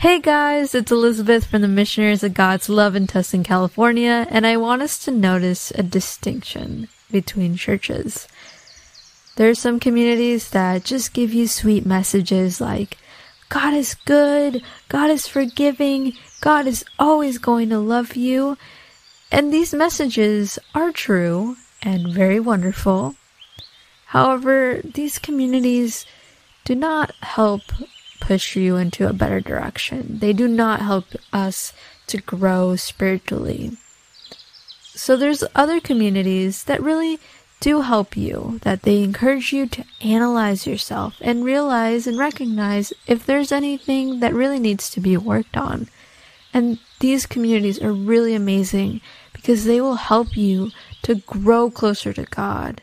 Hey guys, it's Elizabeth from the Missionaries of God's Love in Tustin, California, and I want us to notice a distinction between churches. There are some communities that just give you sweet messages like, God is good, God is forgiving, God is always going to love you. And these messages are true and very wonderful. However, these communities do not help push you into a better direction. They do not help us to grow spiritually. So there's other communities that really do help you, that they encourage you to analyze yourself and realize and recognize if there's anything that really needs to be worked on. And these communities are really amazing because they will help you to grow closer to God.